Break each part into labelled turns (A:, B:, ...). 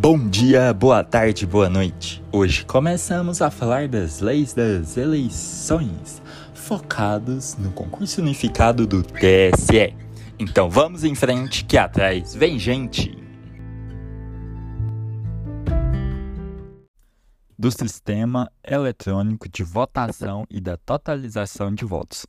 A: Bom dia, boa tarde, boa noite. Hoje começamos a falar das leis das eleições, focados no concurso unificado do TSE. Então vamos em frente, que atrás vem gente. Do sistema eletrônico de votação e da totalização de votos.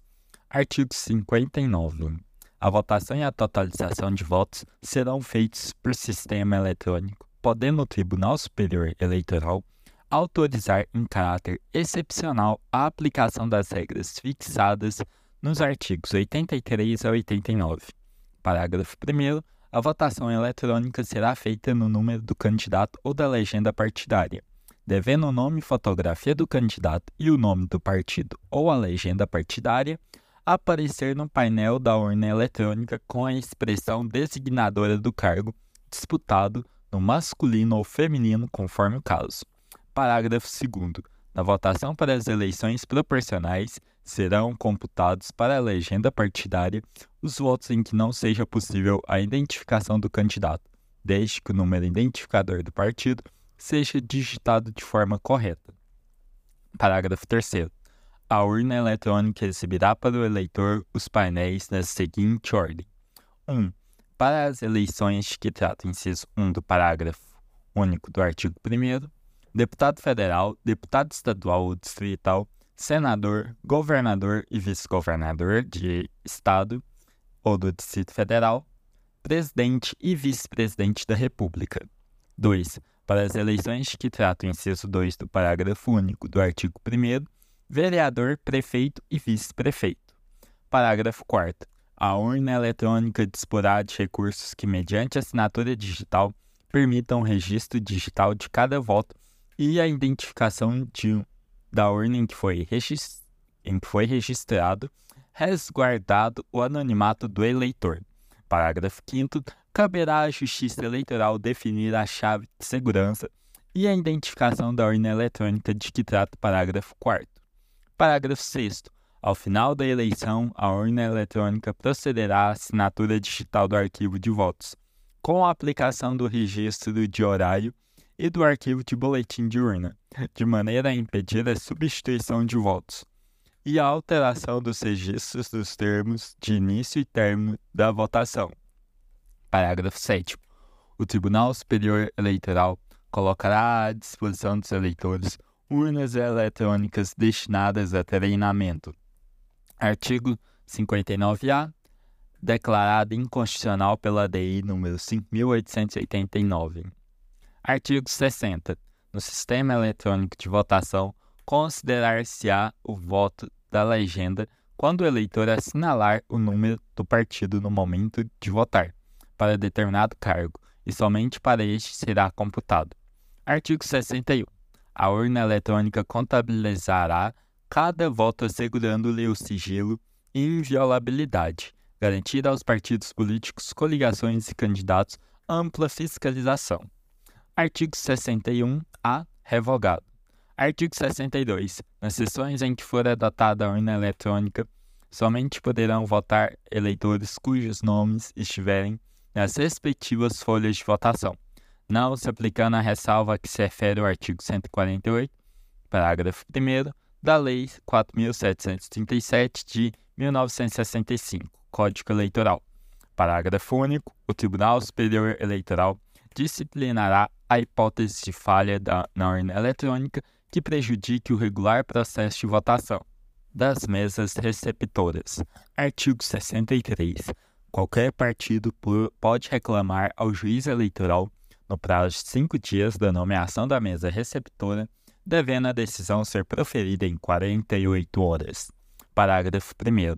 A: Artigo 59. A votação e a totalização de votos serão feitos por sistema eletrônico podendo o Tribunal Superior Eleitoral autorizar em caráter excepcional a aplicação das regras fixadas nos artigos 83 a 89. Parágrafo 1. A votação eletrônica será feita no número do candidato ou da legenda partidária, devendo o nome e fotografia do candidato e o nome do partido ou a legenda partidária aparecer no painel da urna eletrônica com a expressão designadora do cargo disputado no masculino ou feminino, conforme o caso. Parágrafo 2. Na votação para as eleições proporcionais, serão computados para a legenda partidária os votos em que não seja possível a identificação do candidato, desde que o número identificador do partido seja digitado de forma correta. Parágrafo 3. A urna eletrônica exibirá para o eleitor os painéis na seguinte ordem: 1 para as eleições que tratam inciso 1 do parágrafo único do artigo 1 deputado federal, deputado estadual ou distrital, senador, governador e vice-governador de estado ou do Distrito Federal, presidente e vice-presidente da República. 2. Para as eleições que tratam inciso 2 do parágrafo único do artigo 1 vereador, prefeito e vice-prefeito. Parágrafo 4 a urna eletrônica disporá de recursos que, mediante assinatura digital, permitam o registro digital de cada voto e a identificação de, da urna em que, foi em que foi registrado, resguardado o anonimato do eleitor. Parágrafo 5. Caberá à Justiça Eleitoral definir a chave de segurança e a identificação da urna eletrônica de que trata o parágrafo 4. Parágrafo 6. Ao final da eleição, a urna eletrônica procederá à assinatura digital do arquivo de votos, com a aplicação do registro de horário e do arquivo de boletim de urna, de maneira a impedir a substituição de votos e a alteração dos registros dos termos de início e término da votação. Parágrafo 7. O Tribunal Superior Eleitoral colocará à disposição dos eleitores urnas eletrônicas destinadas a treinamento Artigo 59-A, declarado inconstitucional pela DI número 5.889. Artigo 60. No sistema eletrônico de votação, considerar-se-á o voto da legenda quando o eleitor assinalar o número do partido no momento de votar para determinado cargo, e somente para este será computado. Artigo 61. A urna eletrônica contabilizará cada voto assegurando-lhe o sigilo e inviolabilidade, garantida aos partidos políticos, coligações e candidatos ampla fiscalização. Artigo 61-A. Revogado. Artigo 62. Nas sessões em que for adotada a urna eletrônica, somente poderão votar eleitores cujos nomes estiverem nas respectivas folhas de votação, não se aplicando a ressalva que se refere o artigo 148, parágrafo 1 da Lei 4.737 de 1965, Código Eleitoral. Parágrafo único. O Tribunal Superior Eleitoral disciplinará a hipótese de falha da, na urna eletrônica que prejudique o regular processo de votação das mesas receptoras. Artigo 63. Qualquer partido pode reclamar ao juiz eleitoral, no prazo de cinco dias da nomeação da mesa receptora, devendo a decisão ser proferida em 48 horas. Parágrafo 1.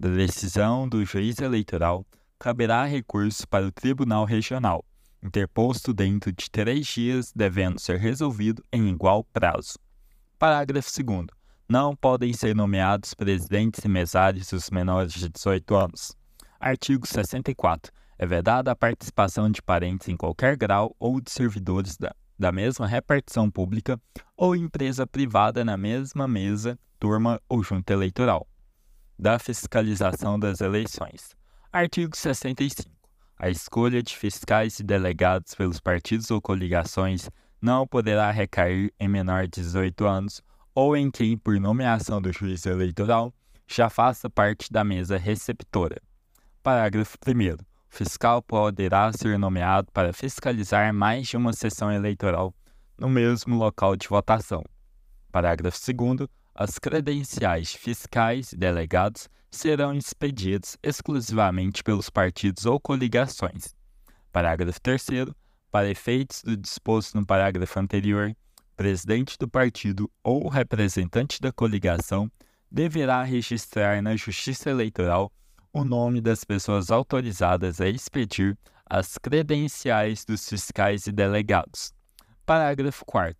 A: Da decisão do juiz eleitoral, caberá recurso para o Tribunal Regional, interposto dentro de três dias, devendo ser resolvido em igual prazo. Parágrafo 2. Não podem ser nomeados presidentes e mesários os menores de 18 anos. Artigo 64. É vedada a participação de parentes em qualquer grau ou de servidores da da mesma repartição pública ou empresa privada na mesma mesa, turma ou junta eleitoral. Da fiscalização das eleições. Artigo 65. A escolha de fiscais e delegados pelos partidos ou coligações não poderá recair em menor de 18 anos ou em quem, por nomeação do juiz eleitoral, já faça parte da mesa receptora. Parágrafo 1. Fiscal poderá ser nomeado para fiscalizar mais de uma sessão eleitoral no mesmo local de votação. Parágrafo 2. As credenciais fiscais e delegados serão expedidas exclusivamente pelos partidos ou coligações. Parágrafo 3. Para efeitos do disposto no parágrafo anterior, presidente do partido ou representante da coligação deverá registrar na Justiça Eleitoral o nome das pessoas autorizadas a expedir as credenciais dos fiscais e delegados. Parágrafo 4.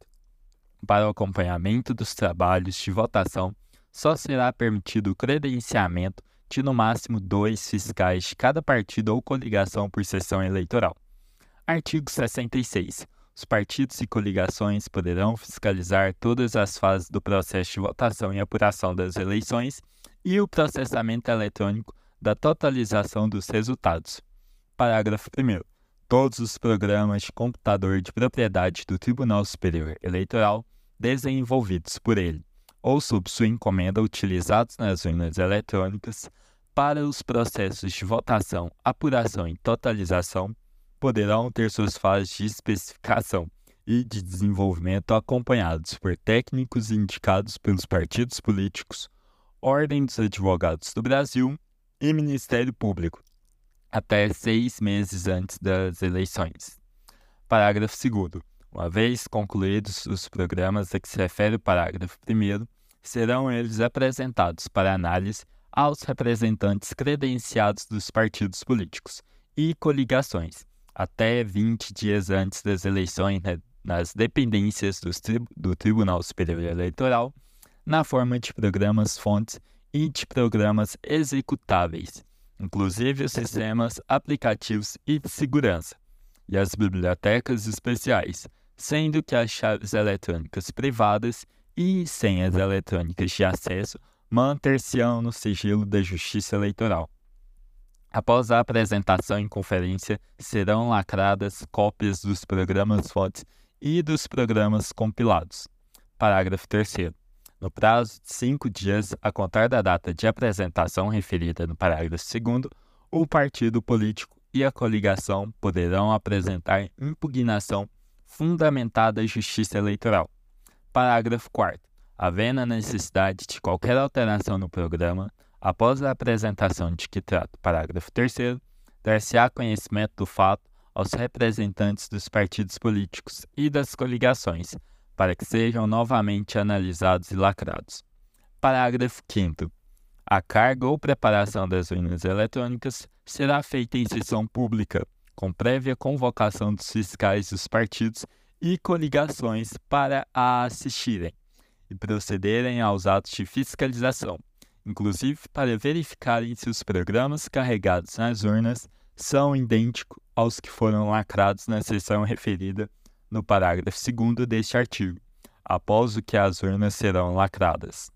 A: Para o acompanhamento dos trabalhos de votação, só será permitido o credenciamento de no máximo dois fiscais de cada partido ou coligação por sessão eleitoral. Artigo 66. Os partidos e coligações poderão fiscalizar todas as fases do processo de votação e apuração das eleições e o processamento eletrônico da totalização dos resultados. Parágrafo 1. Todos os programas de computador de propriedade do Tribunal Superior Eleitoral desenvolvidos por ele ou sob sua encomenda utilizados nas urnas eletrônicas para os processos de votação, apuração e totalização poderão ter suas fases de especificação e de desenvolvimento acompanhados por técnicos indicados pelos partidos políticos, Ordem dos Advogados do Brasil e Ministério Público, até seis meses antes das eleições. Parágrafo 2. Uma vez concluídos os programas a que se refere o parágrafo 1, serão eles apresentados para análise aos representantes credenciados dos partidos políticos e coligações até 20 dias antes das eleições nas dependências tri do Tribunal Superior Eleitoral, na forma de programas fontes e de programas executáveis, inclusive os sistemas aplicativos e de segurança, e as bibliotecas especiais, sendo que as chaves eletrônicas privadas e senhas eletrônicas de acesso manter-se-ão no sigilo da Justiça Eleitoral. Após a apresentação em conferência, serão lacradas cópias dos programas fontes e dos programas compilados. Parágrafo 3. No prazo de cinco dias a contar da data de apresentação referida no parágrafo 2, o partido político e a coligação poderão apresentar impugnação fundamentada à Justiça Eleitoral. Parágrafo 4. Havendo a necessidade de qualquer alteração no programa, Após a apresentação de que trata o parágrafo 3, dar-se-á conhecimento do fato aos representantes dos partidos políticos e das coligações, para que sejam novamente analisados e lacrados. Parágrafo 5. A carga ou preparação das urnas eletrônicas será feita em sessão pública, com prévia convocação dos fiscais dos partidos e coligações para a assistirem e procederem aos atos de fiscalização inclusive para verificarem se os programas carregados nas urnas são idênticos aos que foram lacrados na seção referida no parágrafo 2 deste artigo, após o que as urnas serão lacradas.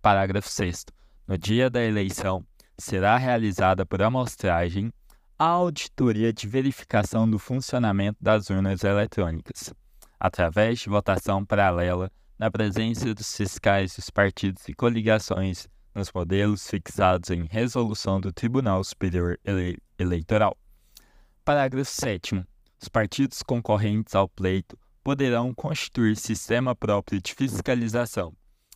A: Parágrafo 6. No dia da eleição, será realizada por amostragem a auditoria de verificação do funcionamento das urnas eletrônicas, através de votação paralela na presença dos fiscais dos partidos e coligações nos modelos fixados em resolução do Tribunal Superior Ele Eleitoral. Parágrafo 7. Os partidos concorrentes ao pleito poderão constituir sistema próprio de fiscalização,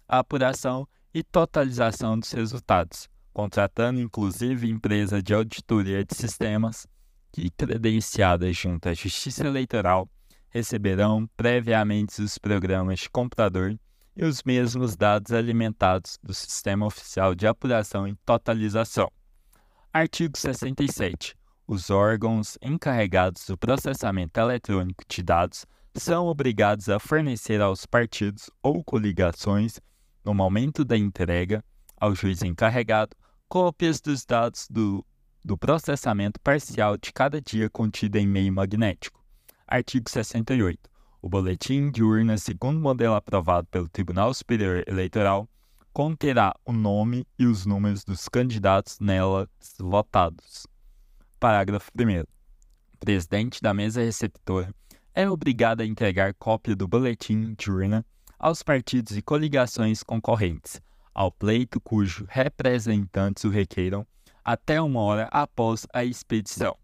A: apuração e totalização dos resultados, contratando inclusive empresa de auditoria de sistemas que, credenciada junto à Justiça Eleitoral, receberão previamente os programas de computador e os mesmos dados alimentados do Sistema Oficial de Apuração e Totalização. Artigo 67. Os órgãos encarregados do processamento eletrônico de dados são obrigados a fornecer aos partidos ou coligações, no momento da entrega ao juiz encarregado, cópias dos dados do, do processamento parcial de cada dia contido em meio magnético. Artigo 68. O boletim de urna, segundo modelo aprovado pelo Tribunal Superior Eleitoral, conterá o nome e os números dos candidatos nela votados. Parágrafo 1. O presidente da mesa receptora é obrigado a entregar cópia do boletim de urna aos partidos e coligações concorrentes, ao pleito cujo representantes o requeiram, até uma hora após a expedição.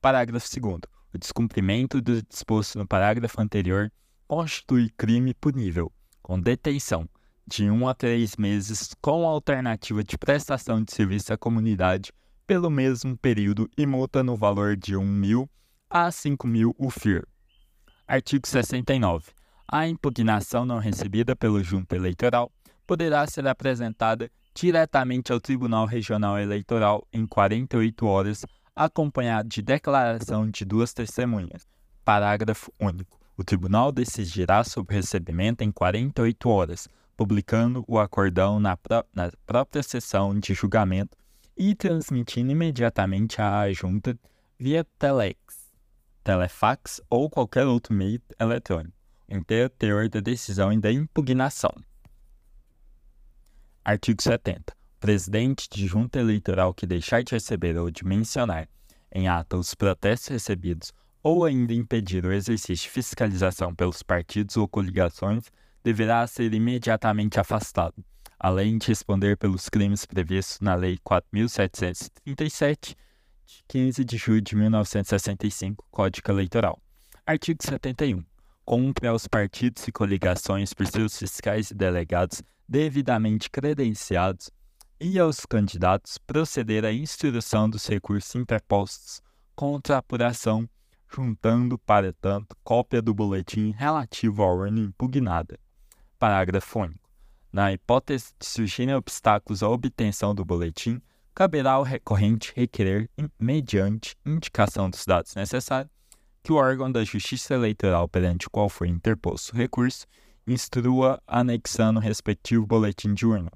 A: Parágrafo 2. O descumprimento do disposto no parágrafo anterior constitui crime punível, com detenção de 1 um a 3 meses, com alternativa de prestação de serviço à comunidade pelo mesmo período e multa no valor de 1 mil a 5 mil UFIR. Artigo 69. A impugnação não recebida pelo junta eleitoral poderá ser apresentada diretamente ao Tribunal Regional Eleitoral em 48 horas, acompanhado de declaração de duas testemunhas. Parágrafo único. O tribunal decidirá sobre o recebimento em 48 horas, publicando o acordão na, pró na própria sessão de julgamento e transmitindo imediatamente à junta via telex, telefax ou qualquer outro meio eletrônico, em teor da decisão e da impugnação. Artigo 70. O presidente de junta eleitoral que deixar de receber ou de mencionar em ata os protestos recebidos ou ainda impedir o exercício de fiscalização pelos partidos ou coligações, deverá ser imediatamente afastado, além de responder pelos crimes previstos na Lei 4.737, de 15 de julho de 1965, Código Eleitoral. Artigo 71. Cumpre aos partidos e coligações por seus fiscais e delegados devidamente credenciados e aos candidatos proceder à instrução dos recursos interpostos contra a apuração juntando, para tanto, cópia do boletim relativo à urna impugnada. Parágrafo único. Na hipótese de surgirem obstáculos à obtenção do boletim, caberá ao recorrente requerer, mediante indicação dos dados necessários, que o órgão da Justiça Eleitoral perante o qual foi interposto o recurso instrua anexando o respectivo boletim de urna.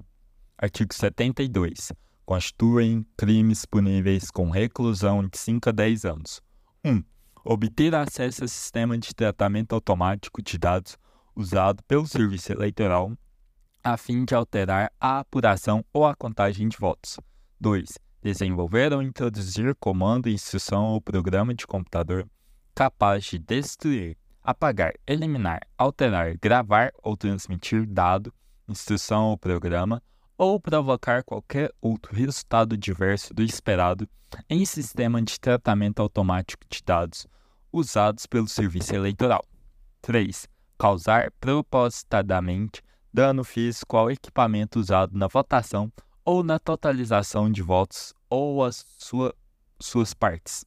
A: Artigo 72. Constituem crimes puníveis com reclusão de 5 a 10 anos. 1. Um, obter acesso ao sistema de tratamento automático de dados usado pelo Serviço Eleitoral a fim de alterar a apuração ou a contagem de votos. 2. Desenvolver ou introduzir comando, instrução ou programa de computador capaz de destruir, apagar, eliminar, alterar, gravar ou transmitir dado, instrução ou programa, ou provocar qualquer outro resultado diverso do esperado em sistema de tratamento automático de dados usados pelo Serviço Eleitoral. 3. Causar propositadamente dano físico ao equipamento usado na votação ou na totalização de votos ou as sua, suas partes.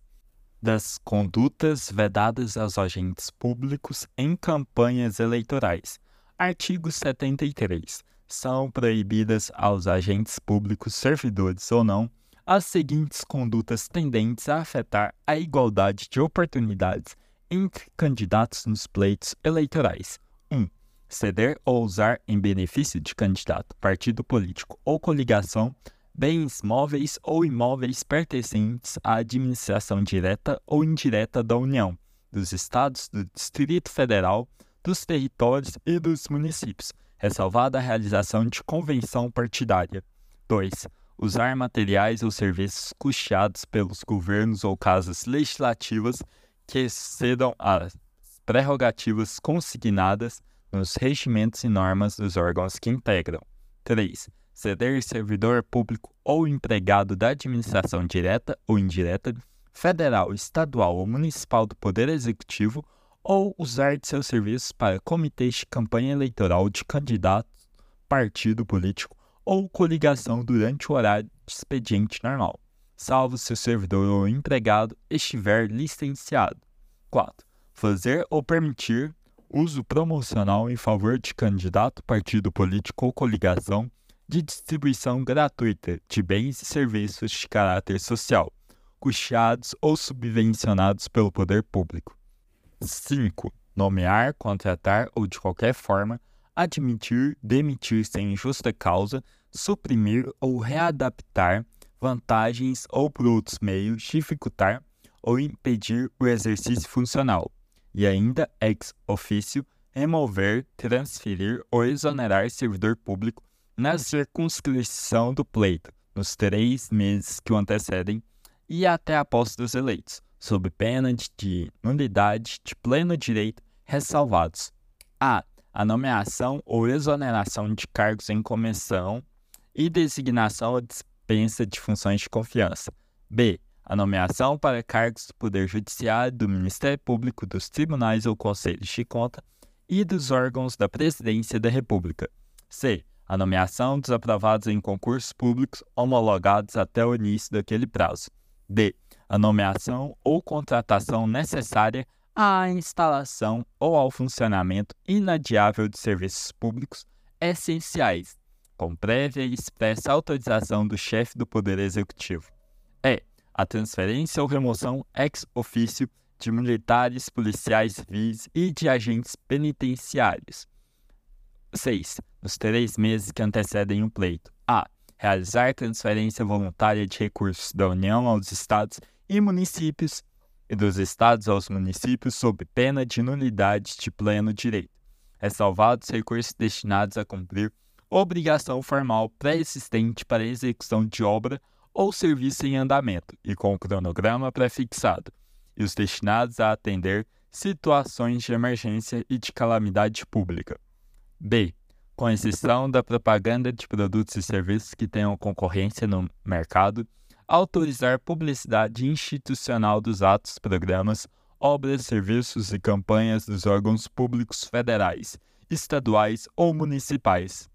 A: Das condutas vedadas aos agentes públicos em campanhas eleitorais. Artigo 73. São proibidas aos agentes públicos, servidores ou não, as seguintes condutas tendentes a afetar a igualdade de oportunidades entre candidatos nos pleitos eleitorais. 1. Um, ceder ou usar em benefício de candidato, partido político ou coligação bens móveis ou imóveis pertencentes à administração direta ou indireta da União, dos Estados, do Distrito Federal, dos territórios e dos municípios, ressalvada a realização de convenção partidária. 2 usar materiais ou serviços custeados pelos governos ou casas legislativas que excedam as prerrogativas consignadas nos regimentos e normas dos órgãos que integram. 3. Ceder servidor público ou empregado da administração direta ou indireta, federal, estadual ou municipal do Poder Executivo ou usar de seus serviços para comitês de campanha eleitoral de candidato, partido político ou coligação durante o horário de expediente normal, salvo se o servidor ou empregado estiver licenciado. 4. Fazer ou permitir uso promocional em favor de candidato, partido político ou coligação de distribuição gratuita de bens e serviços de caráter social, custeados ou subvencionados pelo poder público. 5. Nomear, contratar ou de qualquer forma admitir, demitir sem justa causa suprimir ou readaptar vantagens ou por outros meios dificultar ou impedir o exercício funcional, e ainda ex officio remover, transferir ou exonerar servidor público na circunscrição do pleito, nos três meses que o antecedem, e até a posse dos eleitos, sob pena de nulidade de pleno direito ressalvados. A. A nomeação ou exoneração de cargos em comissão e designação ou dispensa de funções de confiança. B. A nomeação para cargos do Poder Judiciário, do Ministério Público, dos tribunais ou conselhos de conta e dos órgãos da Presidência da República. C. A nomeação dos aprovados em concursos públicos homologados até o início daquele prazo. D. A nomeação ou contratação necessária à instalação ou ao funcionamento inadiável de serviços públicos essenciais, com prévia e expressa autorização do chefe do Poder Executivo. E. A transferência ou remoção ex officio de militares, policiais civis e de agentes penitenciários. 6. Nos três meses que antecedem o pleito. A. Realizar transferência voluntária de recursos da União aos Estados e municípios e dos Estados aos municípios sob pena de nulidade de pleno direito, ressalvados recursos destinados a cumprir obrigação formal pré-existente para execução de obra ou serviço em andamento e com cronograma pré-fixado, e os destinados a atender situações de emergência e de calamidade pública. B. Com exceção da propaganda de produtos e serviços que tenham concorrência no mercado, autorizar publicidade institucional dos atos, programas, obras, serviços e campanhas dos órgãos públicos federais, estaduais ou municipais,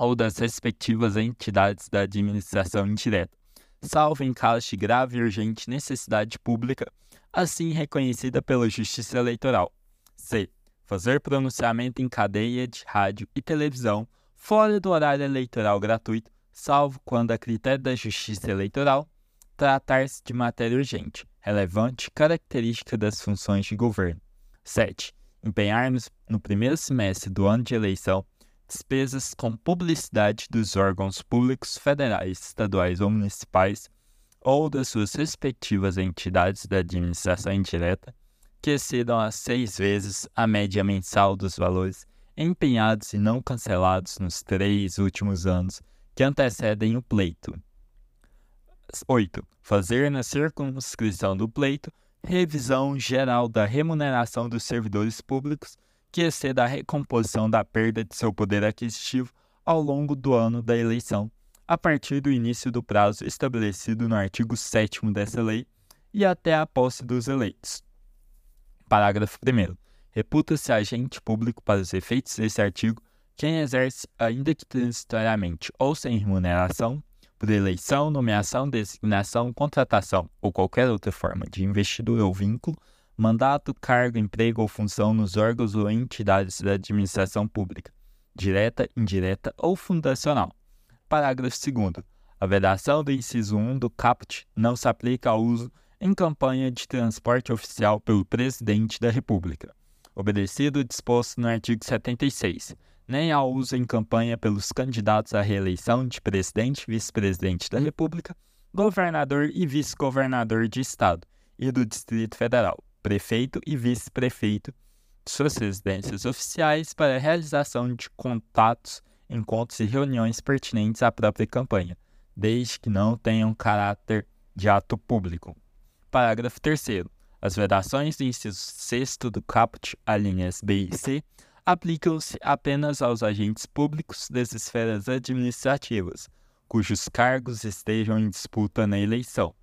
A: ou das respectivas entidades da administração indireta, salvo em caso de grave e urgente necessidade pública assim reconhecida pela Justiça Eleitoral. C. Fazer pronunciamento em cadeia de rádio e televisão fora do horário eleitoral gratuito, salvo quando, a critério da Justiça Eleitoral, tratar-se de matéria urgente, relevante característica das funções de governo. 7. Empenhar-nos no primeiro semestre do ano de eleição despesas com publicidade dos órgãos públicos federais, estaduais ou municipais ou das suas respectivas entidades da administração indireta, que excedam a seis vezes a média mensal dos valores empenhados e não cancelados nos três últimos anos que antecedem o pleito. 8. Fazer na circunscrição do pleito revisão geral da remuneração dos servidores públicos que exceda a recomposição da perda de seu poder aquisitivo ao longo do ano da eleição a partir do início do prazo estabelecido no artigo 7 dessa lei e até a posse dos eleitos. Parágrafo 1. Reputa-se agente público para os efeitos desse artigo quem exerce, ainda que transitoriamente ou sem remuneração, por eleição, nomeação, designação, contratação ou qualquer outra forma de investidura ou vínculo, mandato, cargo, emprego ou função nos órgãos ou entidades da administração pública, direta, indireta ou fundacional, Parágrafo 2. A vedação do inciso 1 do caput não se aplica ao uso em campanha de transporte oficial pelo Presidente da República, obedecido o disposto no artigo 76, nem ao uso em campanha pelos candidatos à reeleição de presidente, vice-presidente da República, governador e vice-governador de Estado e do Distrito Federal, prefeito e vice-prefeito de suas residências oficiais para a realização de contatos encontros e reuniões pertinentes à própria campanha, desde que não tenham caráter de ato público. Parágrafo 3. As vedações do inciso 6 do caput, alíneas B e C, aplicam-se apenas aos agentes públicos das esferas administrativas, cujos cargos estejam em disputa na eleição.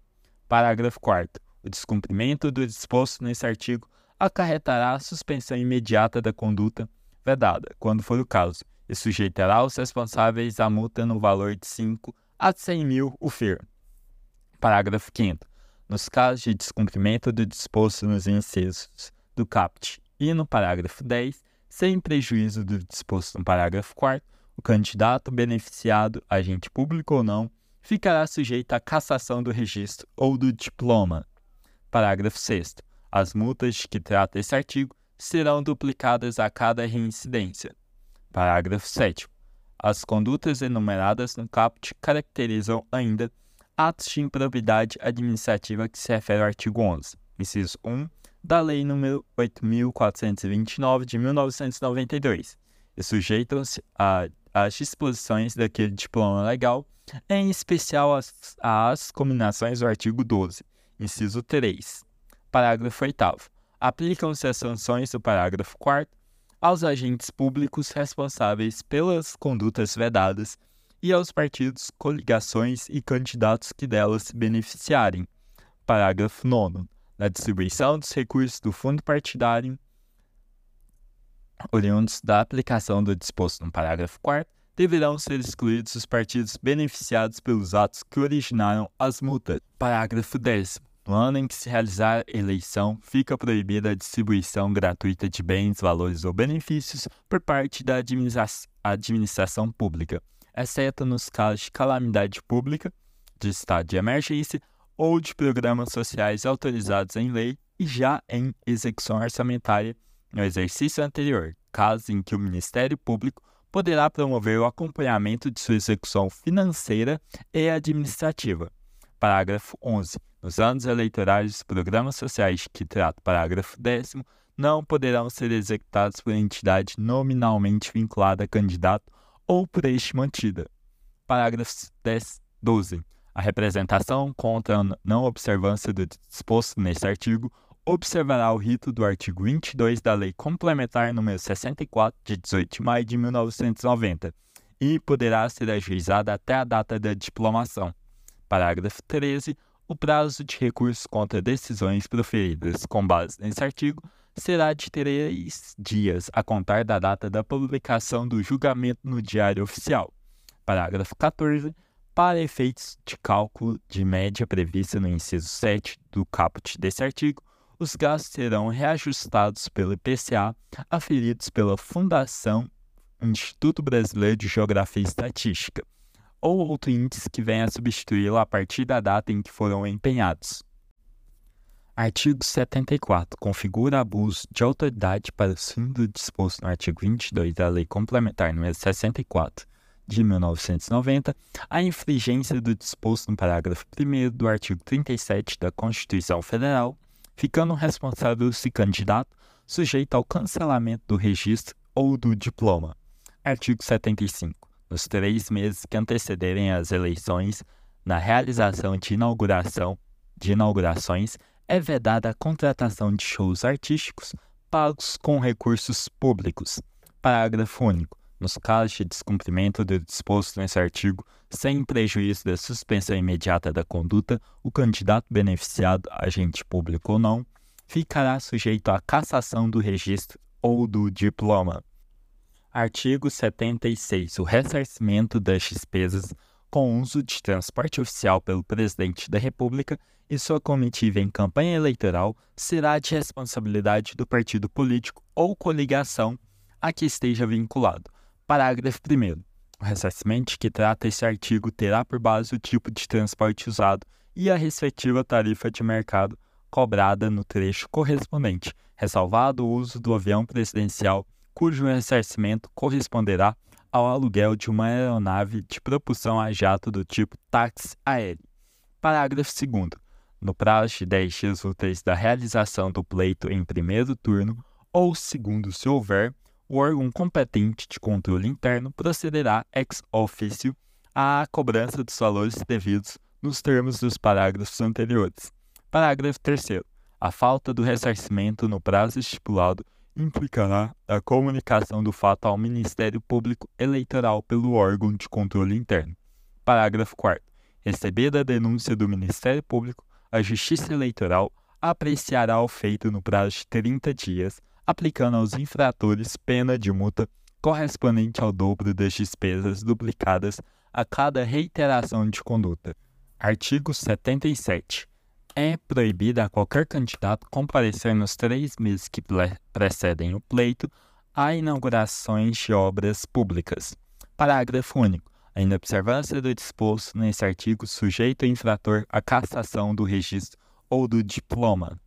A: Parágrafo 4. O descumprimento do disposto nesse artigo acarretará a suspensão imediata da conduta vedada, quando for o caso, e sujeitará os responsáveis à multa no valor de 5 a 100 mil o FIR. Parágrafo 5 Nos casos de descumprimento do disposto nos incisos do CAPT e no parágrafo 10, sem prejuízo do disposto no parágrafo 4 o candidato beneficiado, agente público ou não, ficará sujeito à cassação do registro ou do diploma. Parágrafo 6 As multas de que trata esse artigo serão duplicadas a cada reincidência. Parágrafo 7. As condutas enumeradas no caput caracterizam ainda atos de improbidade administrativa que se refere ao artigo 11, inciso 1 da Lei nº 8.429 de 1992 e sujeitam-se à as disposições daquele diploma legal, em especial as, as combinações do artigo 12, inciso 3. Parágrafo 8. Aplicam-se as sanções do parágrafo 4 aos agentes públicos responsáveis pelas condutas vedadas e aos partidos, coligações e candidatos que delas se beneficiarem. Parágrafo 9. Na distribuição dos recursos do fundo partidário, oriundos da aplicação do disposto no parágrafo 4, deverão ser excluídos os partidos beneficiados pelos atos que originaram as multas. Parágrafo 10. No ano em que se realizar eleição, fica proibida a distribuição gratuita de bens, valores ou benefícios por parte da administra administração pública, exceto nos casos de calamidade pública, de estado de emergência ou de programas sociais autorizados em lei e já em execução orçamentária no exercício anterior, caso em que o Ministério Público poderá promover o acompanhamento de sua execução financeira e administrativa. Parágrafo 11. Nos anos eleitorais, os programas sociais que trata o parágrafo 10 não poderão ser executados por entidade nominalmente vinculada a candidato ou por este mantida. Parágrafo 10, 12. A representação contra a não observância do disposto neste artigo observará o rito do artigo 22 da Lei Complementar nº 64, de 18 de maio de 1990, e poderá ser ajuizada até a data da diplomação. Parágrafo 13 o prazo de recurso contra decisões proferidas com base nesse artigo será de três dias a contar da data da publicação do julgamento no Diário Oficial. Parágrafo 14. Para efeitos de cálculo de média prevista no inciso 7 do caput desse artigo, os gastos serão reajustados pelo IPCA aferidos pela Fundação Instituto Brasileiro de Geografia e Estatística ou outro índice que venha a substituí-lo a partir da data em que foram empenhados. Artigo 74. Configura abuso de autoridade para o fim do disposto no artigo 22 da Lei Complementar nº 64 de 1990, a infringência do disposto no parágrafo 1 do artigo 37 da Constituição Federal, ficando responsável se candidato sujeito ao cancelamento do registro ou do diploma. Artigo 75 nos três meses que antecederem as eleições, na realização de inauguração de inaugurações, é vedada a contratação de shows artísticos pagos com recursos públicos. Parágrafo único. Nos casos de descumprimento do disposto nesse artigo, sem prejuízo da suspensão imediata da conduta, o candidato beneficiado, agente público ou não, ficará sujeito à cassação do registro ou do diploma. Artigo 76. O ressarcimento das despesas com uso de transporte oficial pelo Presidente da República e sua comitiva em campanha eleitoral será de responsabilidade do partido político ou coligação a que esteja vinculado. Parágrafo 1. O ressarcimento que trata esse artigo terá por base o tipo de transporte usado e a respectiva tarifa de mercado cobrada no trecho correspondente, ressalvado o uso do avião presidencial cujo ressarcimento corresponderá ao aluguel de uma aeronave de propulsão a jato do tipo táxi aéreo. Parágrafo 2. No prazo de 10 dias úteis da realização do pleito em primeiro turno, ou segundo se houver, o órgão competente de controle interno procederá ex officio à cobrança dos valores devidos nos termos dos parágrafos anteriores. Parágrafo 3. A falta do ressarcimento no prazo estipulado implicará a comunicação do fato ao Ministério Público Eleitoral pelo órgão de controle interno. Parágrafo 4. Recebida a denúncia do Ministério Público, a Justiça Eleitoral apreciará o feito no prazo de 30 dias, aplicando aos infratores pena de multa correspondente ao dobro das despesas duplicadas a cada reiteração de conduta. Artigo 77 é proibida a qualquer candidato comparecer nos três meses que precedem o pleito a inaugurações de obras públicas. Parágrafo único. A inobservância do disposto nesse artigo sujeita o infrator à cassação do registro ou do diploma.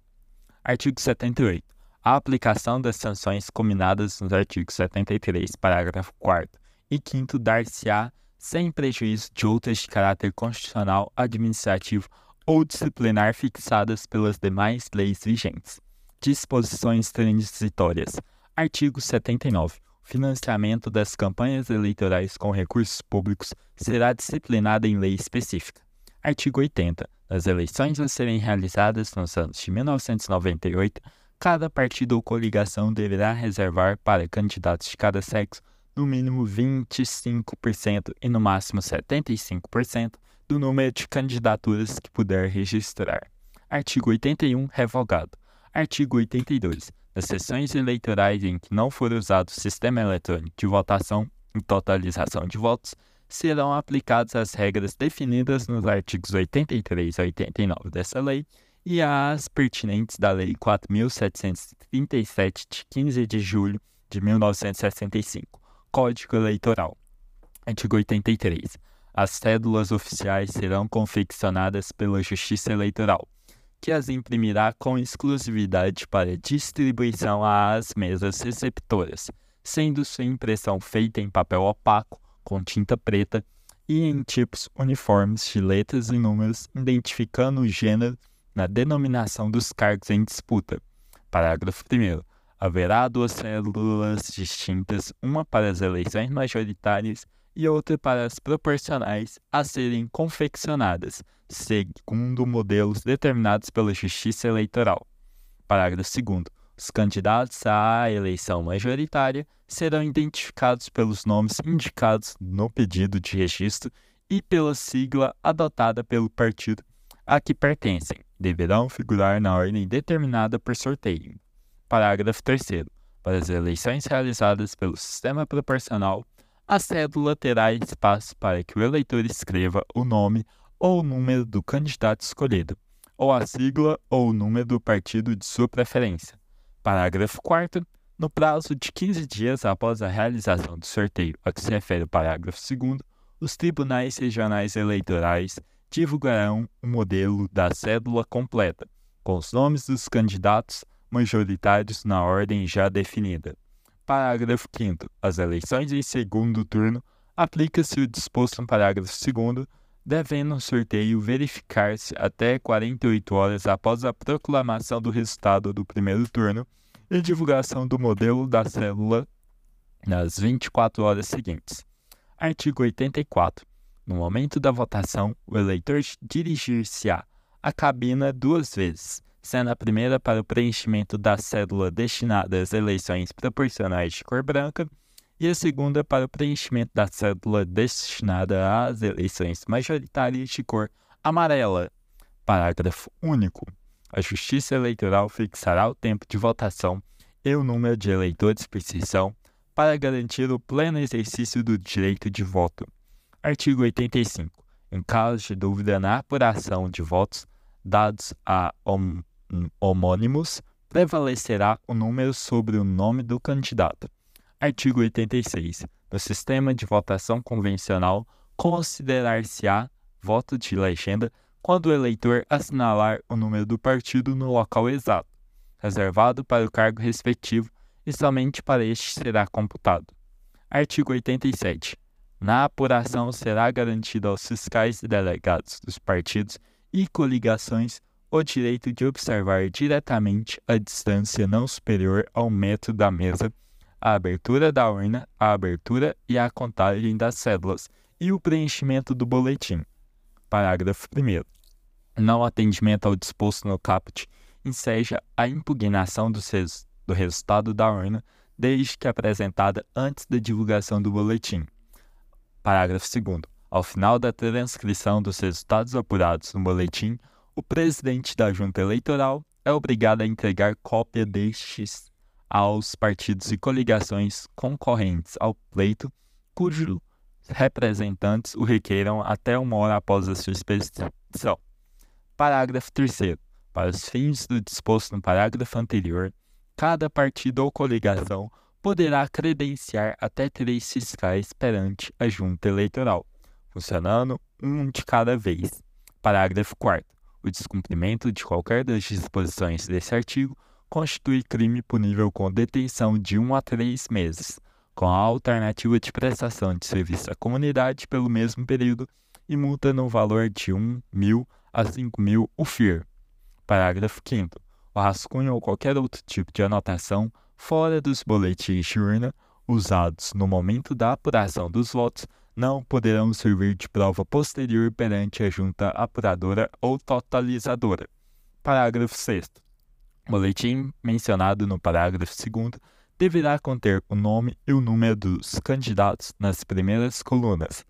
A: Artigo 78. A aplicação das sanções combinadas nos artigos 73, parágrafo 4 e 5 dar-se-á sem prejuízo de outras de caráter constitucional, administrativo ou disciplinar fixadas pelas demais leis vigentes. Disposições transitórias. Artigo 79. O financiamento das campanhas eleitorais com recursos públicos será disciplinado em lei específica. Artigo 80. Nas eleições a serem realizadas nos anos de 1998, cada partido ou coligação deverá reservar para candidatos de cada sexo no mínimo 25% e no máximo 75% do número de candidaturas que puder registrar. Artigo 81, revogado. Artigo 82. Nas sessões eleitorais em que não for usado o sistema eletrônico de votação e totalização de votos, serão aplicadas as regras definidas nos artigos 83 e 89 dessa lei e as pertinentes da Lei 4.737, de 15 de julho de 1965, Código Eleitoral. Artigo 83. As cédulas oficiais serão confeccionadas pela Justiça Eleitoral, que as imprimirá com exclusividade para distribuição às mesas receptoras, sendo sua impressão feita em papel opaco, com tinta preta e em tipos uniformes de letras e números, identificando o gênero na denominação dos cargos em disputa. Parágrafo 1. Haverá duas células distintas, uma para as eleições majoritárias e outra para as proporcionais, a serem confeccionadas, segundo modelos determinados pela Justiça Eleitoral. Parágrafo 2. Os candidatos à eleição majoritária serão identificados pelos nomes indicados no pedido de registro e pela sigla adotada pelo partido a que pertencem deverão figurar na ordem determinada por sorteio. Parágrafo 3. Para as eleições realizadas pelo sistema proporcional, a cédula terá espaço para que o eleitor escreva o nome ou o número do candidato escolhido, ou a sigla ou o número do partido de sua preferência. Parágrafo 4. No prazo de 15 dias após a realização do sorteio a que se refere o parágrafo 2, os tribunais regionais eleitorais divulgarão o modelo da cédula completa, com os nomes dos candidatos majoritários na ordem já definida. Parágrafo 5. As eleições em segundo turno aplica-se o disposto no parágrafo 2, devendo o sorteio verificar-se até 48 horas após a proclamação do resultado do primeiro turno e divulgação do modelo da célula nas 24 horas seguintes. Artigo 84. No momento da votação, o eleitor dirigir-se-á à cabina duas vezes, sendo a primeira para o preenchimento da cédula destinada às eleições proporcionais de cor branca e a segunda para o preenchimento da cédula destinada às eleições majoritárias de cor amarela. Parágrafo único. A Justiça Eleitoral fixará o tempo de votação e o número de eleitores por sessão para garantir o pleno exercício do direito de voto. Artigo 85. Em caso de dúvida na apuração de votos dados a hom homônimos, prevalecerá o número sobre o nome do candidato. Artigo 86. No sistema de votação convencional, considerar-se-á voto de legenda quando o eleitor assinalar o número do partido no local exato, reservado para o cargo respectivo e somente para este será computado. Artigo 87. Na apuração será garantido aos fiscais e delegados dos partidos e coligações o direito de observar diretamente a distância não superior ao metro da mesa, a abertura da urna, a abertura e a contagem das cédulas e o preenchimento do boletim. Parágrafo 1. Não atendimento ao disposto no caput enseja a impugnação do, do resultado da urna desde que apresentada antes da divulgação do boletim. Parágrafo 2. Ao final da transcrição dos resultados apurados no boletim, o presidente da junta eleitoral é obrigado a entregar cópia destes aos partidos e coligações concorrentes ao pleito, cujos representantes o requeiram até uma hora após a sua expedição. Parágrafo 3. Para os fins do disposto no parágrafo anterior, cada partido ou coligação poderá credenciar até três fiscais perante a junta eleitoral, funcionando um de cada vez. Parágrafo 4. O descumprimento de qualquer das disposições desse artigo constitui crime punível com detenção de 1 a 3 meses, com a alternativa de prestação de serviço à comunidade pelo mesmo período e multa no valor de 1 mil a 5 mil UFIR. Parágrafo 5. O rascunho ou qualquer outro tipo de anotação fora dos boletins de urna, usados no momento da apuração dos votos não poderão servir de prova posterior perante a junta apuradora ou totalizadora. Parágrafo 6. O boletim mencionado no parágrafo 2 deverá conter o nome e o número dos candidatos nas primeiras colunas,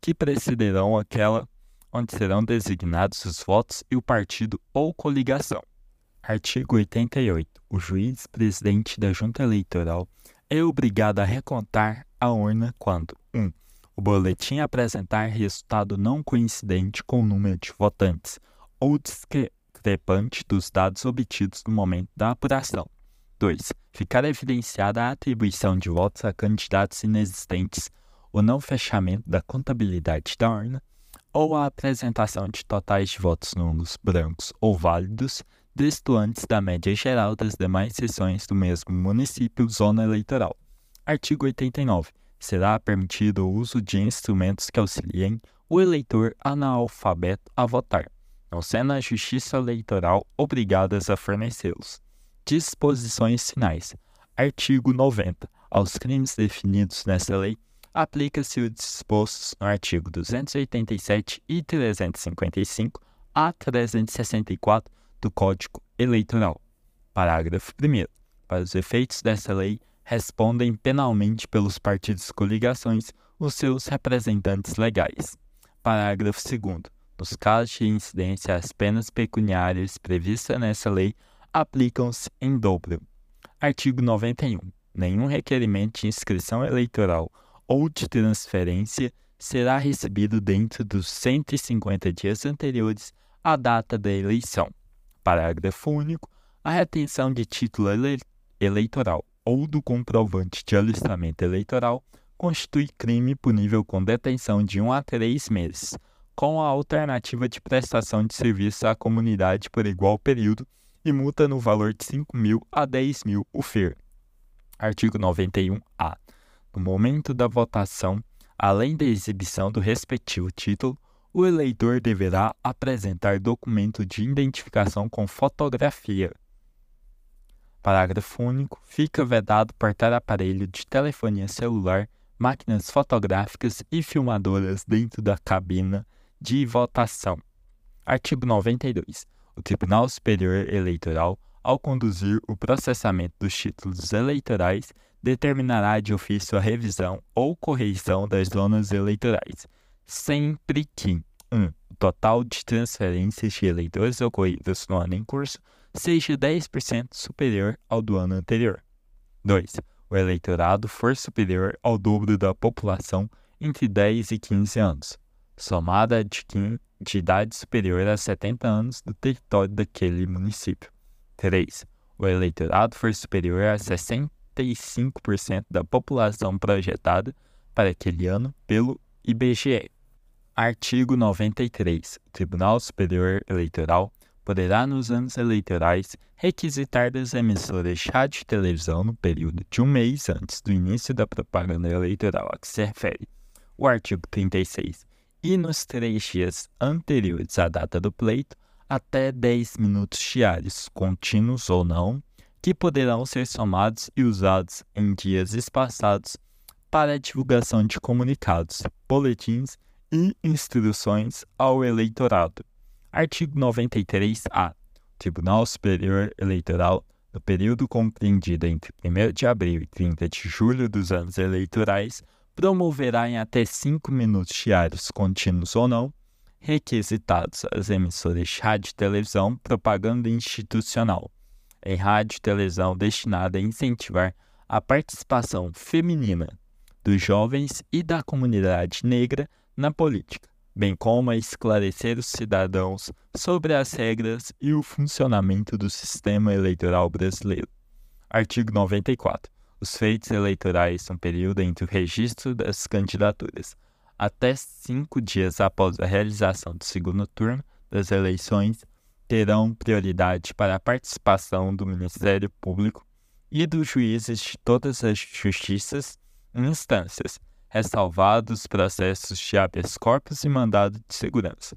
A: que precederão aquela onde serão designados os votos e o partido ou coligação. Artigo 88. O juiz presidente da Junta Eleitoral é obrigado a recontar a urna quando 1. Um, o boletim apresentar resultado não coincidente com o número de votantes ou discrepante dos dados obtidos no momento da apuração. 2. Ficar evidenciada a atribuição de votos a candidatos inexistentes, o não fechamento da contabilidade da urna, ou a apresentação de totais de votos nulos, brancos ou válidos, destoantes da média geral das demais seções do mesmo município zona eleitoral. Artigo 89. Será permitido o uso de instrumentos que auxiliem o eleitor analfabeto a votar, não sendo a Justiça Eleitoral obrigadas a fornecê-los. Disposições finais. Artigo 90. Aos crimes definidos nessa lei, aplica-se o disposto no artigo 287 e 355 a 364 do Código Eleitoral. Parágrafo 1. Para os efeitos dessa lei, respondem penalmente pelos partidos coligações os seus representantes legais. Parágrafo 2. Nos casos de incidência, as penas pecuniárias previstas nessa lei aplicam-se em dobro. Artigo 91. Nenhum requerimento de inscrição eleitoral ou de transferência será recebido dentro dos 150 dias anteriores à data da eleição. Parágrafo único. A retenção de título ele eleitoral ou do comprovante de alistamento eleitoral constitui crime punível com detenção de 1 a 3 meses, com a alternativa de prestação de serviço à comunidade por igual período e multa no valor de 5 mil a 10 mil o FER. Artigo 91-A. No momento da votação, além da exibição do respectivo título, o eleitor deverá apresentar documento de identificação com fotografia. Parágrafo único. Fica vedado portar aparelho de telefonia celular, máquinas fotográficas e filmadoras dentro da cabina de votação. Artigo 92 o Tribunal Superior Eleitoral, ao conduzir o processamento dos títulos eleitorais, determinará de ofício a revisão ou correção das zonas eleitorais, sempre que 1. Um, o total de transferências de eleitores ocorridas no ano em curso seja 10% superior ao do ano anterior. 2. O eleitorado for superior ao dobro da população entre 10 e 15 anos, somada de, 15, de idade superior a 70 anos do território daquele município. 3. O eleitorado for superior a 65% da população projetada para aquele ano pelo IBGE. Artigo 93. O Tribunal Superior Eleitoral poderá, nos anos eleitorais, requisitar das emissoras de rádio e televisão no período de um mês antes do início da propaganda eleitoral a que se refere o artigo 36 e nos três dias anteriores à data do pleito, até 10 minutos diários, contínuos ou não, que poderão ser somados e usados em dias espaçados para a divulgação de comunicados, boletins e instruções ao eleitorado. Artigo 93-A. Tribunal Superior Eleitoral, no período compreendido entre 1 de abril e 30 de julho dos anos eleitorais, promoverá em até 5 minutos diários, contínuos ou não, requisitados as emissoras de rádio e televisão propaganda institucional, em rádio e televisão destinada a incentivar a participação feminina dos jovens e da comunidade negra na política, bem como a esclarecer os cidadãos sobre as regras e o funcionamento do sistema eleitoral brasileiro. Artigo 94 os feitos eleitorais no período entre o registro das candidaturas até cinco dias após a realização do segundo turno das eleições terão prioridade para a participação do Ministério Público e dos juízes de todas as justiças e instâncias, ressalvados processos de habeas corpus e mandado de segurança.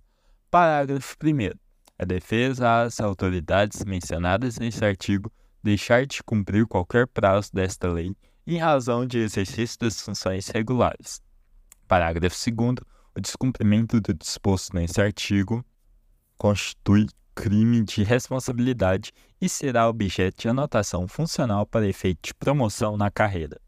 A: Parágrafo 1. A defesa às autoridades mencionadas neste artigo deixar de cumprir qualquer prazo desta lei em razão de exercício das funções regulares. Parágrafo 2. O descumprimento do disposto nesse artigo constitui crime de responsabilidade e será objeto de anotação funcional para efeito de promoção na carreira.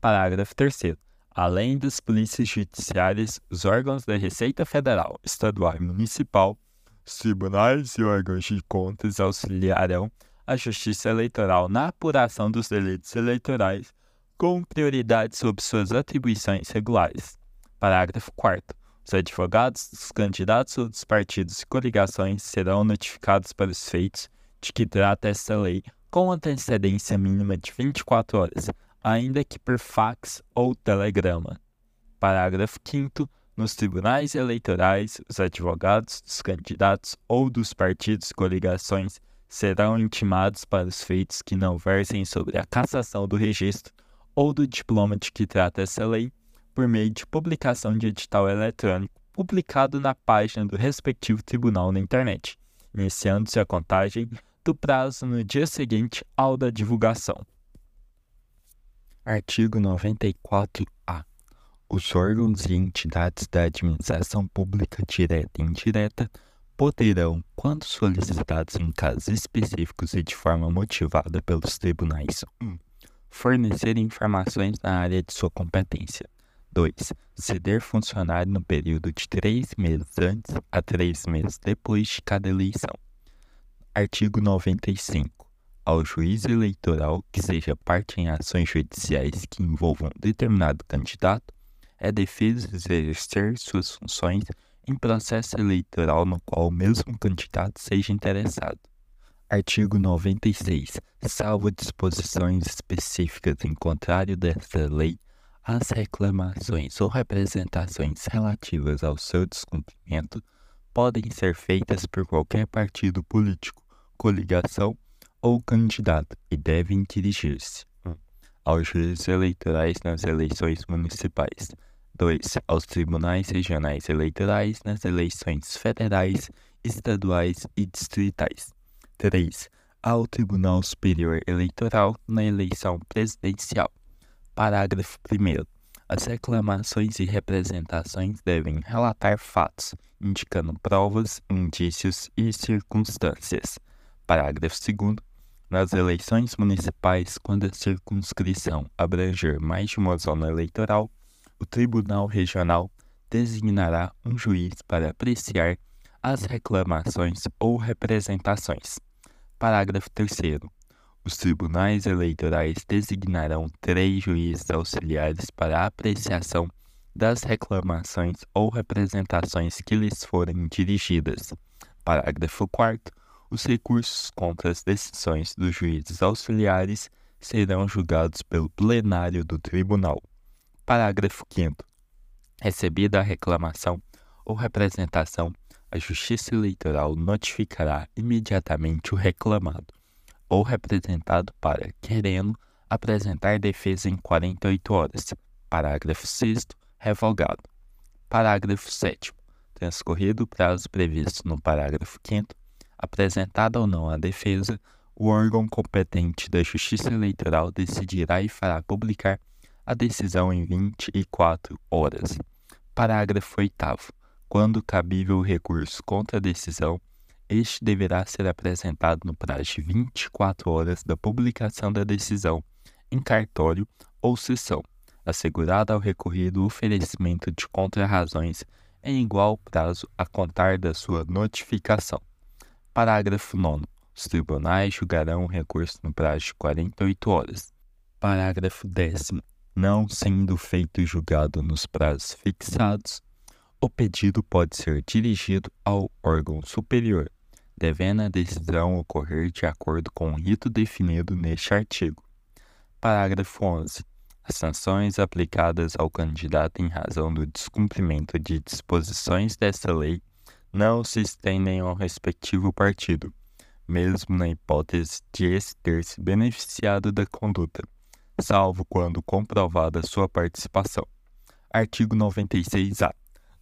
A: Parágrafo 3. Além das polícias judiciárias, os órgãos da Receita Federal, Estadual e Municipal, os tribunais e órgãos de contas auxiliarão a Justiça Eleitoral na apuração dos delitos eleitorais, com prioridade sobre suas atribuições regulares. Parágrafo 4. Os advogados dos candidatos ou dos partidos e coligações serão notificados para os feitos de que trata esta lei com antecedência mínima de 24 horas, ainda que por fax ou telegrama. Parágrafo 5. Nos tribunais eleitorais, os advogados dos candidatos ou dos partidos e coligações serão intimados para os feitos que não versem sobre a cassação do registro ou do diploma de que trata essa lei por meio de publicação de edital eletrônico publicado na página do respectivo tribunal na internet, iniciando-se a contagem do prazo no dia seguinte ao da divulgação. Artigo 94-A. Os órgãos e entidades da administração pública direta e indireta poderão, quando solicitados em casos específicos e de forma motivada pelos tribunais, 1. Fornecer informações na área de sua competência. 2. Ceder funcionário no período de três meses antes a três meses depois de cada eleição. Artigo 95. Ao juiz eleitoral que seja parte em ações judiciais que envolvam determinado candidato, é defeso exercer suas funções em processo eleitoral no qual o mesmo candidato seja interessado. Artigo 96. Salvo disposições específicas em contrário desta lei, as reclamações ou representações relativas ao seu descumprimento podem ser feitas por qualquer partido político, coligação ou candidato e devem dirigir-se 1. aos juízes eleitorais nas eleições municipais, 2. aos tribunais regionais eleitorais nas eleições federais, estaduais e distritais, 3. ao Tribunal Superior Eleitoral na eleição presidencial. Parágrafo 1. As reclamações e representações devem relatar fatos, indicando provas, indícios e circunstâncias. Parágrafo 2. Nas eleições municipais, quando a circunscrição abranger mais de uma zona eleitoral, o Tribunal Regional designará um juiz para apreciar as reclamações ou representações. Parágrafo 3. Os tribunais eleitorais designarão três juízes auxiliares para a apreciação das reclamações ou representações que lhes forem dirigidas. Parágrafo 4. Os recursos contra as decisões dos juízes auxiliares serão julgados pelo plenário do tribunal. Parágrafo 5. Recebida a reclamação ou representação, a Justiça Eleitoral notificará imediatamente o reclamado ou representado para, querendo, apresentar defesa em 48 horas. Parágrafo 6 revogado. Parágrafo 7 Transcorrido o prazo previsto no parágrafo 5 apresentada ou não a defesa, o órgão competente da Justiça Eleitoral decidirá e fará publicar a decisão em 24 horas. Parágrafo 8 Quando cabível recurso contra a decisão, este deverá ser apresentado no prazo de 24 horas da publicação da decisão em cartório ou sessão, assegurado ao recorrido o oferecimento de contrarrazões em igual prazo a contar da sua notificação. Parágrafo 9. Os tribunais julgarão o recurso no prazo de 48 horas. Parágrafo 10. Não sendo feito julgado nos prazos fixados, o pedido pode ser dirigido ao órgão superior devendo a decisão ocorrer de acordo com o rito definido neste artigo. Parágrafo 11. As sanções aplicadas ao candidato em razão do descumprimento de disposições desta lei não se estendem ao respectivo partido, mesmo na hipótese de esse ter se beneficiado da conduta, salvo quando comprovada sua participação. Artigo 96-A.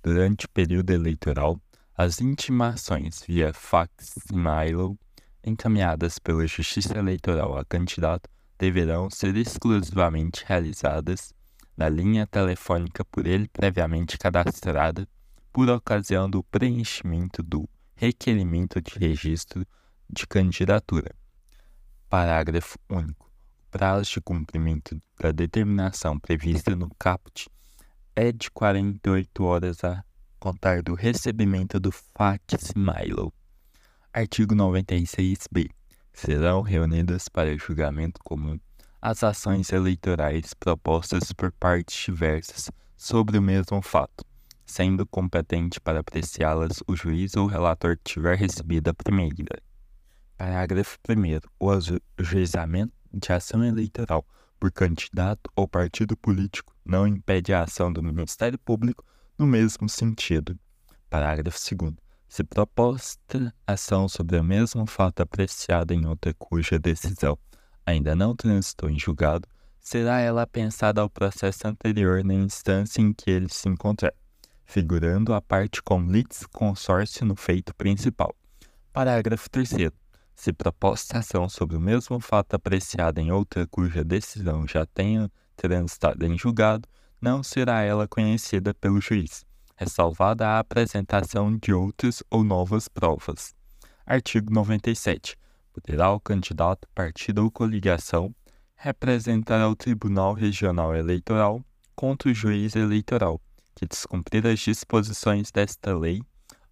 A: Durante o período eleitoral, as intimações via fax e mail encaminhadas pela Justiça Eleitoral a candidato deverão ser exclusivamente realizadas na linha telefônica por ele previamente cadastrada por ocasião do preenchimento do requerimento de registro de candidatura. Parágrafo único. O prazo de cumprimento da determinação prevista no caput é de 48 horas a contar do recebimento do fax Milo. Artigo 96b. Serão reunidas para julgamento comum as ações eleitorais propostas por partes diversas sobre o mesmo fato, sendo competente para apreciá-las o juiz ou relator que tiver recebido a primeira. Parágrafo 1. O ajuizamento de ação eleitoral por candidato ou partido político não impede a ação do Ministério Público no mesmo sentido. Parágrafo 2. Se proposta ação sobre o mesmo fato apreciada em outra cuja decisão ainda não transitou em julgado, será ela pensada ao processo anterior na instância em que ele se encontrar, figurando a parte com consórcio no feito principal. Parágrafo 3 se proposta ação sobre o mesmo fato apreciada em outra cuja decisão já tenha transitado em julgado, não será ela conhecida pelo juiz, ressalvada a apresentação de outras ou novas provas. Artigo 97. Poderá o candidato, partido ou coligação representar ao Tribunal Regional Eleitoral contra o juiz eleitoral que descumprir as disposições desta lei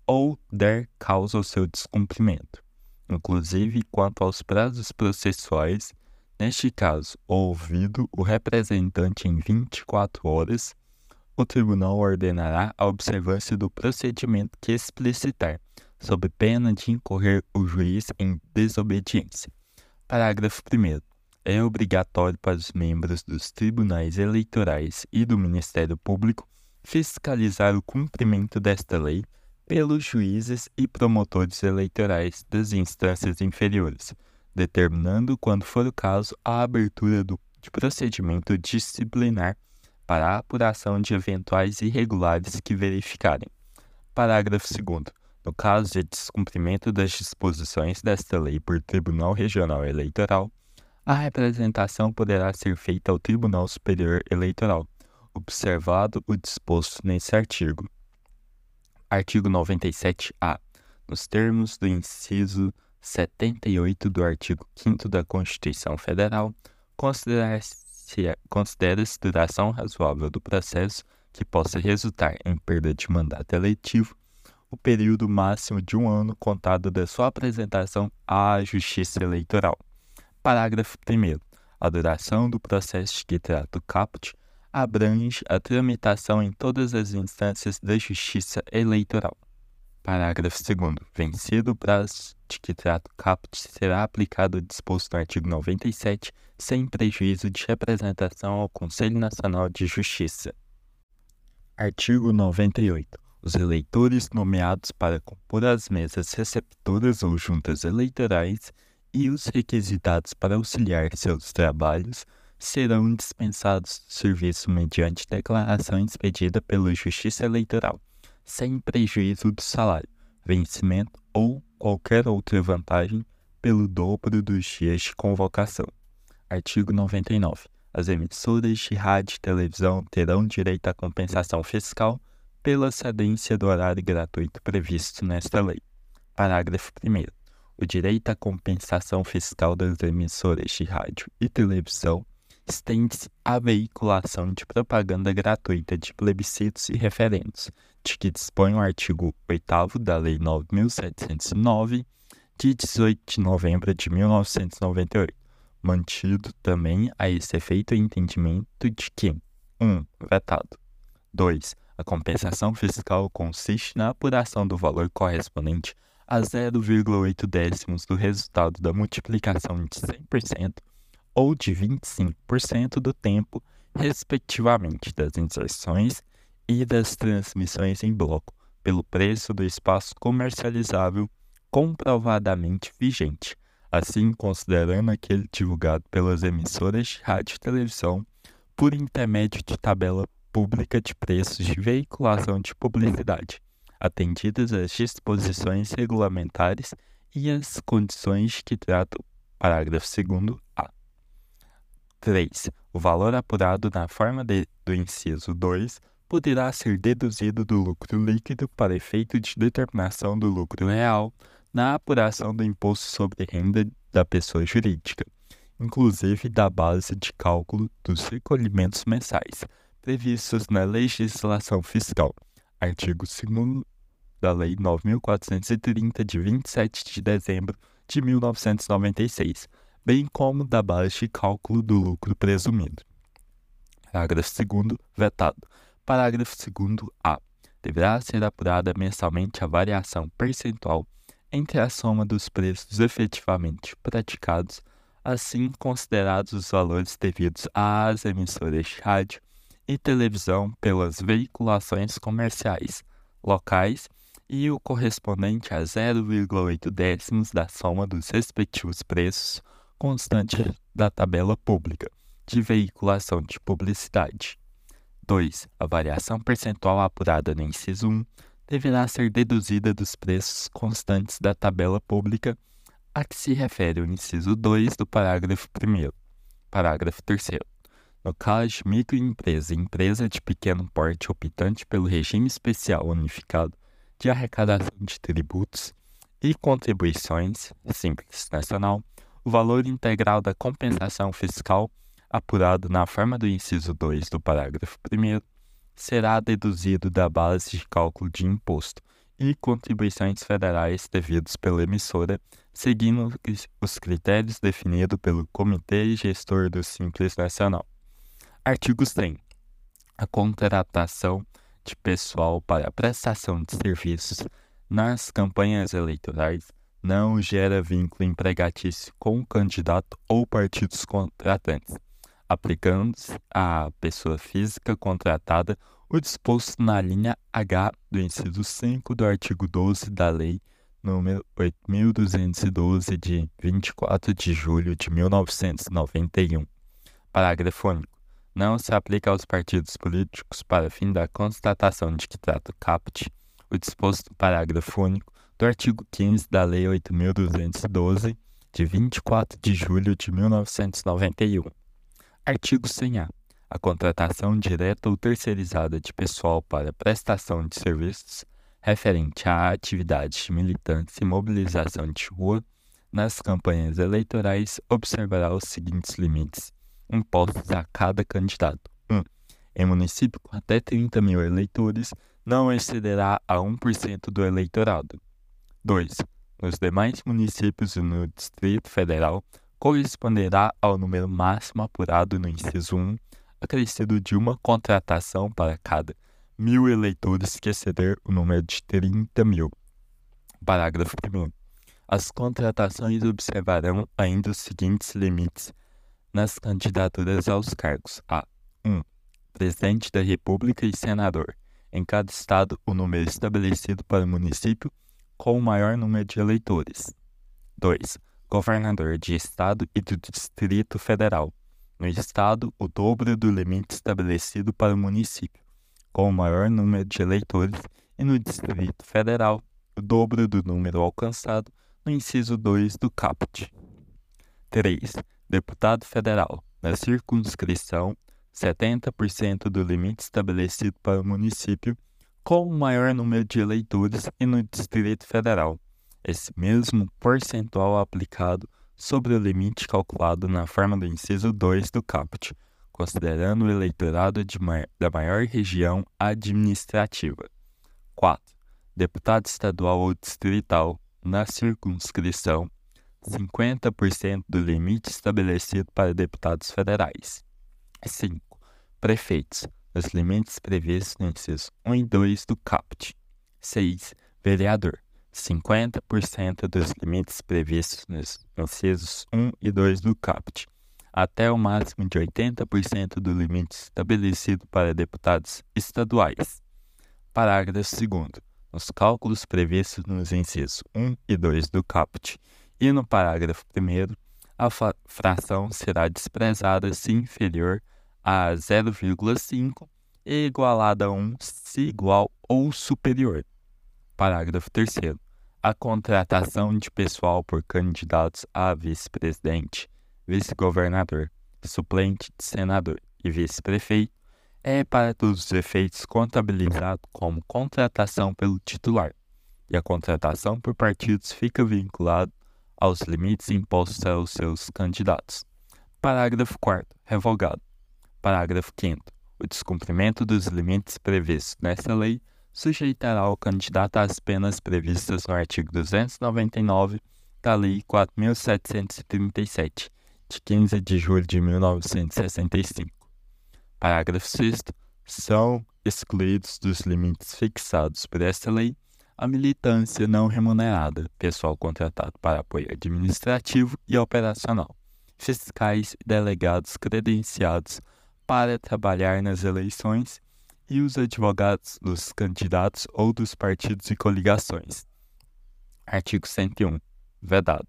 A: ou der causa ao seu descumprimento inclusive quanto aos prazos processuais, neste caso, ouvido o representante em 24 horas, o tribunal ordenará a observância do procedimento que explicitar, sob pena de incorrer o juiz em desobediência. Parágrafo 1. É obrigatório para os membros dos tribunais eleitorais e do Ministério Público fiscalizar o cumprimento desta lei pelos juízes e promotores eleitorais das instâncias inferiores, determinando, quando for o caso, a abertura do, de procedimento disciplinar para a apuração de eventuais irregulares que verificarem. Parágrafo 2. No caso de descumprimento das disposições desta lei por Tribunal Regional Eleitoral, a representação poderá ser feita ao Tribunal Superior Eleitoral, observado o disposto nesse artigo. Artigo 97-A. Nos termos do inciso 78 do artigo 5 da Constituição Federal, considera-se duração razoável do processo que possa resultar em perda de mandato eletivo o período máximo de um ano contado da sua apresentação à Justiça Eleitoral. Parágrafo 1. A duração do processo que trata o caput abrange a tramitação em todas as instâncias da Justiça Eleitoral. Parágrafo 2. Vencido o prazo de que trata o caput, será aplicado o disposto no artigo 97, sem prejuízo de representação ao Conselho Nacional de Justiça. Artigo 98. Os eleitores nomeados para compor as mesas receptoras ou juntas eleitorais e os requisitados para auxiliar seus trabalhos serão dispensados do serviço mediante declaração expedida pela Justiça Eleitoral, sem prejuízo do salário, vencimento ou qualquer outra vantagem pelo dobro dos dias de convocação. Artigo 99. As emissoras de rádio e televisão terão direito à compensação fiscal pela cedência do horário gratuito previsto nesta lei. Parágrafo 1. O direito à compensação fiscal das emissoras de rádio e televisão estende-se à veiculação de propaganda gratuita de plebiscitos e referendos, de que dispõe o artigo 8 da Lei 9.709, de 18 de novembro de 1998, mantido também a esse efeito o entendimento de que 1. Um, vetado. 2. A compensação fiscal consiste na apuração do valor correspondente a 0,8 décimos do resultado da multiplicação de 100% ou de 25% do tempo, respectivamente, das inserções e das transmissões em bloco, pelo preço do espaço comercializável comprovadamente vigente, assim considerando aquele divulgado pelas emissoras de rádio e televisão por intermédio de tabela pública de preços de veiculação de publicidade, atendidas as disposições regulamentares e as condições que trata o parágrafo 2 A. 3. O valor apurado na forma de, do inciso 2 poderá ser deduzido do lucro líquido para efeito de determinação do lucro real na apuração do imposto sobre renda da pessoa jurídica, inclusive da base de cálculo dos recolhimentos mensais previstos na legislação fiscal, artigo 2 da Lei 9430 de 27 de dezembro de 1996, bem como da base de cálculo do lucro presumido. Parágrafo 2 vetado. Parágrafo 2 A. Deverá ser apurada mensalmente a variação percentual entre a soma dos preços efetivamente praticados, assim considerados os valores devidos às emissoras de rádio e televisão pelas veiculações comerciais locais e o correspondente a 0,8 décimos da soma dos respectivos preços constantes da tabela pública de veiculação de publicidade. 2. A variação percentual apurada no inciso 1 deverá ser deduzida dos preços constantes da tabela pública a que se refere o inciso 2 do parágrafo 1. Parágrafo 3. No caso de microempresa e empresa de pequeno porte optante pelo regime especial unificado de arrecadação de tributos e contribuições simples nacional, o valor integral da compensação fiscal apurado na forma do inciso 2 do parágrafo 1 será deduzido da base de cálculo de imposto e contribuições federais devidos pela emissora, seguindo os critérios definidos pelo Comitê Gestor do Simples Nacional. Artigo 100. A contratação de pessoal para prestação de serviços nas campanhas eleitorais não gera vínculo empregatício com o candidato ou partidos contratantes, aplicando-se à pessoa física contratada o disposto na linha H do inciso 5 do artigo 12 da Lei nº 8.212, de 24 de julho de 1991. Parágrafo único. Não se aplica aos partidos políticos para fim da constatação de que trata o CAPT o disposto no parágrafo único do artigo 15 da Lei 8.212, de 24 de julho de 1991. Artigo 100-A. A contratação direta ou terceirizada de pessoal para prestação de serviços referente à atividade de militância e mobilização de rua nas campanhas eleitorais observará os seguintes limites impostos a cada candidato. 1. Um, em município com até 30 mil eleitores, não excederá a 1% do eleitorado. 2. Nos demais municípios e no Distrito Federal, corresponderá ao número máximo apurado no inciso 1, acrescido de uma contratação para cada mil eleitores que exceder o número de 30 mil. Parágrafo 1. As contratações observarão ainda os seguintes limites nas candidaturas aos cargos: a. 1. Presidente da República e senador. Em cada estado, o número estabelecido para o município com o maior número de eleitores. 2 governador de Estado e do Distrito Federal. No Estado, o dobro do limite estabelecido para o município, com o maior número de eleitores, e no Distrito Federal, o dobro do número alcançado no inciso 2 do caput. 3. Deputado federal. Na circunscrição, 70% do limite estabelecido para o município, com o maior número de eleitores, e no Distrito Federal, esse mesmo percentual aplicado sobre o limite calculado na forma do inciso 2 do caput, considerando o eleitorado da maior região administrativa. 4. Deputado estadual ou distrital na circunscrição, 50% do limite estabelecido para deputados federais. 5. Prefeitos, nos limites previstos no inciso 1 e 2 do caput. 6. Vereador, 50% dos limites previstos nos incisos 1 e 2 do CAPT, até o máximo de 80% do limite estabelecido para deputados estaduais. Parágrafo 2. Nos cálculos previstos nos incisos 1 e 2 do CAPT e no parágrafo 1, a fração será desprezada se inferior a 0,5 e igualada a 1 se igual ou superior. Parágrafo 3 a contratação de pessoal por candidatos a vice-presidente, vice-governador, suplente de senador e vice-prefeito, é para todos os efeitos contabilizado como contratação pelo titular, e a contratação por partidos fica vinculado aos limites impostos aos seus candidatos. Parágrafo 4 revogado. Parágrafo 5 o descumprimento dos limites previstos nesta lei sujeitará o candidato às penas previstas no artigo 299 da Lei 4.737, de 15 de julho de 1965. Parágrafo 6. São excluídos dos limites fixados por esta lei a militância não remunerada, pessoal contratado para apoio administrativo e operacional, fiscais e delegados credenciados para trabalhar nas eleições e os advogados dos candidatos ou dos partidos e coligações. Artigo 101. Vedado.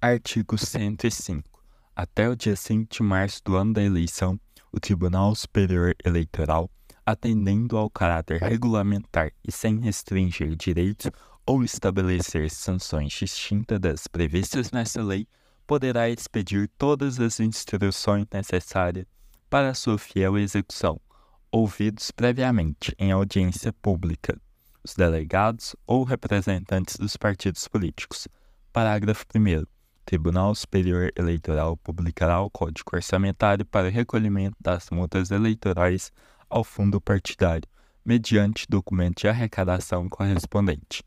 A: Artigo 105. Até o dia 5 de março do ano da eleição, o Tribunal Superior Eleitoral, atendendo ao caráter regulamentar e sem restringir direitos ou estabelecer sanções distintas das previstas nessa lei, poderá expedir todas as instruções necessárias para sua fiel execução, ouvidos previamente em audiência pública os delegados ou representantes dos partidos políticos. Parágrafo 1. Tribunal Superior Eleitoral publicará o Código Orçamentário para o recolhimento das multas eleitorais ao fundo partidário, mediante documento de arrecadação correspondente.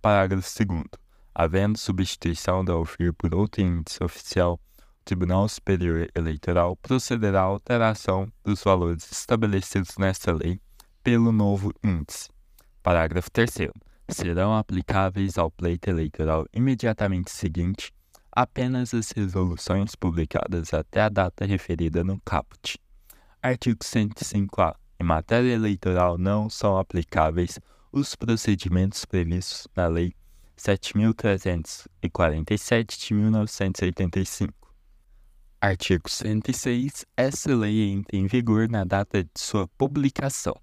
A: Parágrafo 2. Havendo substituição da OFIR por outro índice oficial, Tribunal Superior Eleitoral procederá à alteração dos valores estabelecidos nesta lei pelo novo índice. Parágrafo 3. Serão aplicáveis ao pleito eleitoral imediatamente seguinte apenas as resoluções publicadas até a data referida no caput. Artigo 105-A. Em matéria eleitoral não são aplicáveis os procedimentos previstos na Lei 7.347 de 1985 Artigo 106. Essa lei entra em vigor na data de sua publicação.